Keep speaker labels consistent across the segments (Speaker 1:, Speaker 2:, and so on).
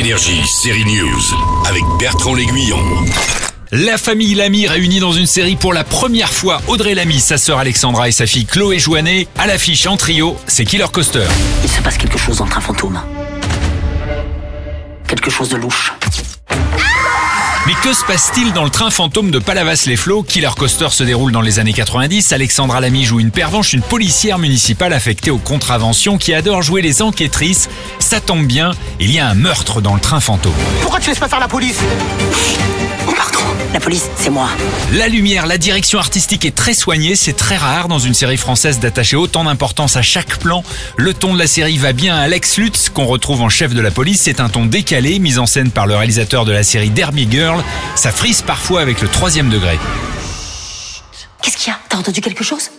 Speaker 1: Énergie, série News, avec Bertrand L'Aiguillon.
Speaker 2: La famille Lamy réunie dans une série pour la première fois. Audrey Lamy, sa sœur Alexandra et sa fille Chloé Joannet. À l'affiche en trio, c'est Killer Coaster.
Speaker 3: Il se passe quelque chose dans le train fantôme. Quelque chose de louche.
Speaker 2: Mais que se passe-t-il dans le train fantôme de Palavas-les-Flots Killer Coaster se déroule dans les années 90. Alexandra Lamy joue une pervenche, une policière municipale affectée aux contraventions qui adore jouer les enquêtrices. Ça tombe bien, il y a un meurtre dans le train fantôme.
Speaker 4: Pourquoi tu laisses pas faire la police?
Speaker 3: La police, c'est moi.
Speaker 2: La lumière, la direction artistique est très soignée, c'est très rare dans une série française d'attacher autant d'importance à chaque plan. Le ton de la série va bien à Alex Lutz, qu'on retrouve en chef de la police. C'est un ton décalé, mis en scène par le réalisateur de la série Derby Girl. Ça frise parfois avec le troisième degré.
Speaker 3: Qu'est-ce qu'il y a? T'as entendu quelque chose?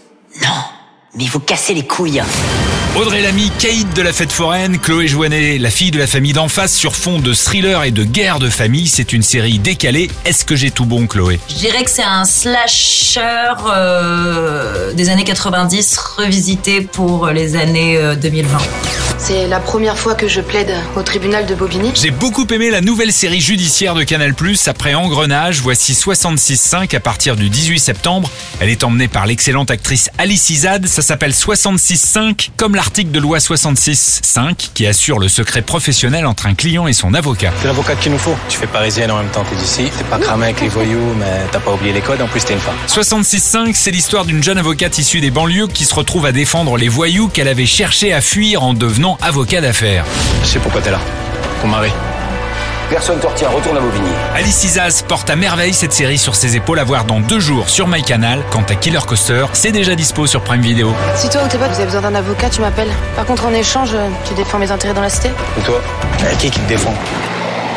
Speaker 3: Mais vous cassez les couilles.
Speaker 2: Audrey Lamy, caïd de la fête foraine, Chloé Joannet, la fille de la famille d'en face, sur fond de thriller et de guerre de famille. C'est une série décalée. Est-ce que j'ai tout bon, Chloé?
Speaker 5: Je dirais que c'est un slasher euh, des années 90 revisité pour les années euh, 2020.
Speaker 6: C'est la première fois que je plaide au tribunal de Bobigny.
Speaker 2: J'ai beaucoup aimé la nouvelle série judiciaire de Canal+. Après Engrenage, voici 66.5 à partir du 18 septembre. Elle est emmenée par l'excellente actrice Alice Izad. Ça s'appelle 66.5, comme l'article de loi 66.5 qui assure le secret professionnel entre un client et son avocat.
Speaker 7: C'est l'avocate qu'il nous faut. Tu fais parisienne en même temps, t'es d'ici. T'es pas cramé avec les voyous, mais t'as pas oublié les codes, en plus t'es une femme.
Speaker 2: 66.5, c'est l'histoire d'une jeune avocate issue des banlieues qui se retrouve à défendre les voyous qu'elle avait cherché à fuir en devenant avocat d'affaires.
Speaker 7: Je sais pourquoi t'es là. Ton mari.
Speaker 8: Personne te retient, retourne à Bobigny.
Speaker 2: Alice Isaz porte à merveille cette série sur ses épaules à voir dans deux jours sur MyCanal. Quant à Killer Coaster, c'est déjà dispo sur Prime Video.
Speaker 6: Si toi ou tes potes vous avez besoin d'un avocat, tu m'appelles. Par contre, en échange, tu défends mes intérêts dans la cité.
Speaker 7: Et toi? Qui qui te défend?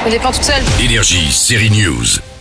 Speaker 6: Je me défends toute seule.
Speaker 1: Énergie, série News.